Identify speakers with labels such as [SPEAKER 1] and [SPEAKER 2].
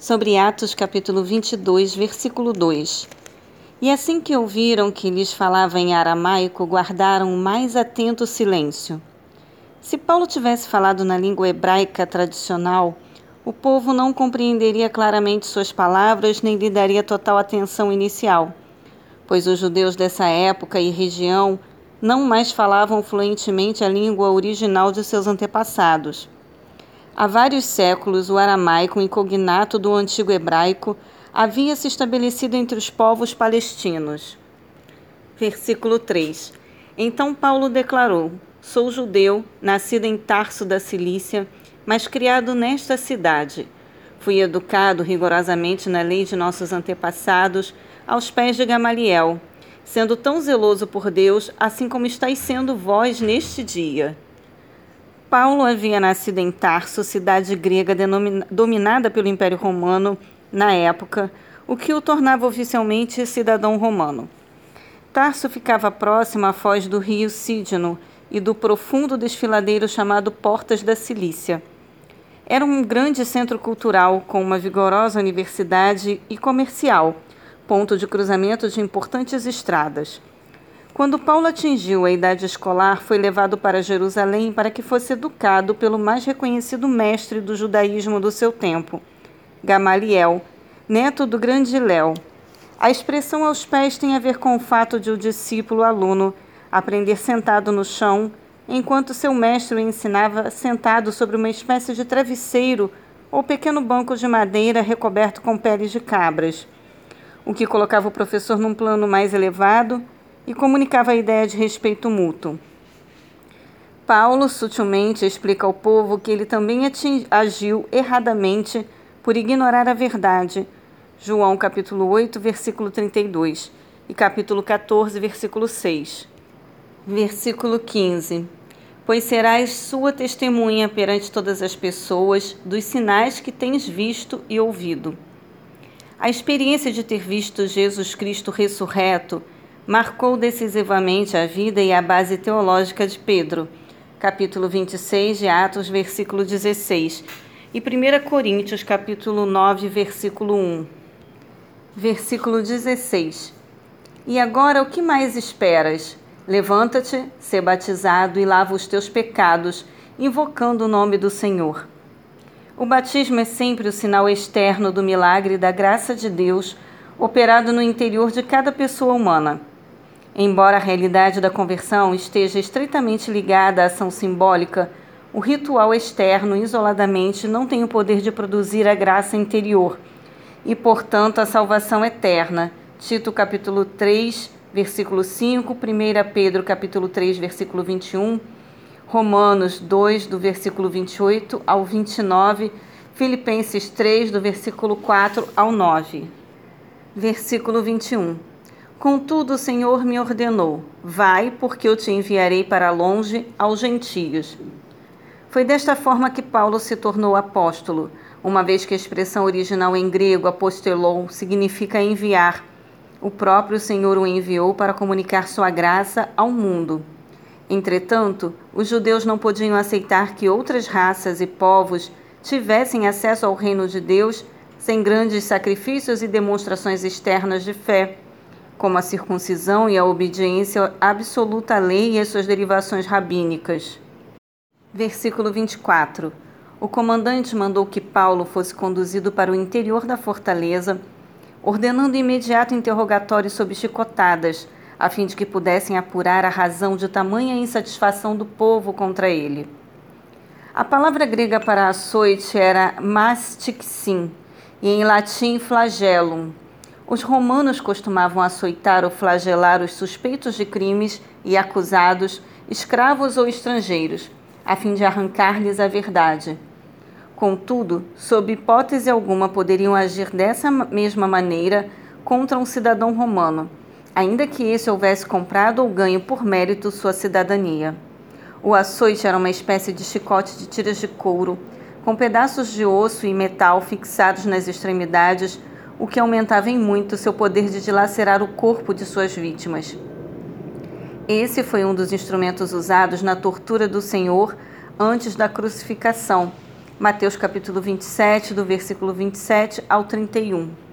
[SPEAKER 1] sobre Atos capítulo 22, versículo 2. E assim que ouviram que lhes falava em aramaico, guardaram o mais atento silêncio. Se Paulo tivesse falado na língua hebraica tradicional, o povo não compreenderia claramente suas palavras nem lhe daria total atenção inicial, pois os judeus dessa época e região não mais falavam fluentemente a língua original de seus antepassados. Há vários séculos, o aramaico, incognato do antigo hebraico, havia se estabelecido entre os povos palestinos. Versículo 3. Então Paulo declarou: Sou judeu, nascido em Tarso da Cilícia, mas criado nesta cidade. Fui educado rigorosamente na lei de nossos antepassados, aos pés de Gamaliel, sendo tão zeloso por Deus, assim como estáis sendo vós neste dia. Paulo havia nascido em Tarso, cidade grega dominada pelo Império Romano na época, o que o tornava oficialmente cidadão romano. Tarso ficava próximo à foz do rio Sídino e do profundo desfiladeiro chamado Portas da Cilícia. Era um grande centro cultural com uma vigorosa universidade e comercial, ponto de cruzamento de importantes estradas. Quando Paulo atingiu a idade escolar, foi levado para Jerusalém para que fosse educado pelo mais reconhecido mestre do judaísmo do seu tempo, Gamaliel, neto do grande Léo. A expressão aos pés tem a ver com o fato de o discípulo aluno aprender sentado no chão, enquanto seu mestre o ensinava sentado sobre uma espécie de travesseiro ou pequeno banco de madeira recoberto com peles de cabras, o que colocava o professor num plano mais elevado e comunicava a ideia de respeito mútuo. Paulo sutilmente explica ao povo que ele também agiu erradamente por ignorar a verdade. João capítulo 8, versículo 32 e capítulo 14, versículo 6. Versículo 15. Pois serás sua testemunha perante todas as pessoas dos sinais que tens visto e ouvido. A experiência de ter visto Jesus Cristo ressurreto marcou decisivamente a vida e a base teológica de Pedro, capítulo 26 de Atos, versículo 16, e 1 Coríntios, capítulo 9, versículo 1. Versículo 16. E agora o que mais esperas? Levanta-te, sê batizado e lava os teus pecados, invocando o nome do Senhor. O batismo é sempre o sinal externo do milagre da graça de Deus operado no interior de cada pessoa humana. Embora a realidade da conversão esteja estreitamente ligada à ação simbólica, o ritual externo, isoladamente, não tem o poder de produzir a graça interior e, portanto, a salvação eterna. Tito capítulo 3, versículo 5, 1 Pedro capítulo 3, versículo 21, Romanos 2, do versículo 28 ao 29, Filipenses 3, do versículo 4 ao 9. Versículo 21. Contudo, o Senhor me ordenou: Vai, porque eu te enviarei para longe aos gentios. Foi desta forma que Paulo se tornou apóstolo, uma vez que a expressão original em grego apostelou significa enviar. O próprio Senhor o enviou para comunicar sua graça ao mundo. Entretanto, os judeus não podiam aceitar que outras raças e povos tivessem acesso ao reino de Deus sem grandes sacrifícios e demonstrações externas de fé como a circuncisão e a obediência absoluta à lei e às suas derivações rabínicas. Versículo 24. O comandante mandou que Paulo fosse conduzido para o interior da fortaleza, ordenando imediato interrogatório sob chicotadas, a fim de que pudessem apurar a razão de tamanha insatisfação do povo contra ele. A palavra grega para açoite era mastixin, e em latim flagellum, os romanos costumavam açoitar ou flagelar os suspeitos de crimes e acusados, escravos ou estrangeiros, a fim de arrancar-lhes a verdade. Contudo, sob hipótese alguma poderiam agir dessa mesma maneira contra um cidadão romano, ainda que esse houvesse comprado ou ganho por mérito sua cidadania. O açoite era uma espécie de chicote de tiras de couro, com pedaços de osso e metal fixados nas extremidades o que aumentava em muito seu poder de dilacerar o corpo de suas vítimas. Esse foi um dos instrumentos usados na tortura do Senhor antes da crucificação, Mateus capítulo 27, do versículo 27 ao 31.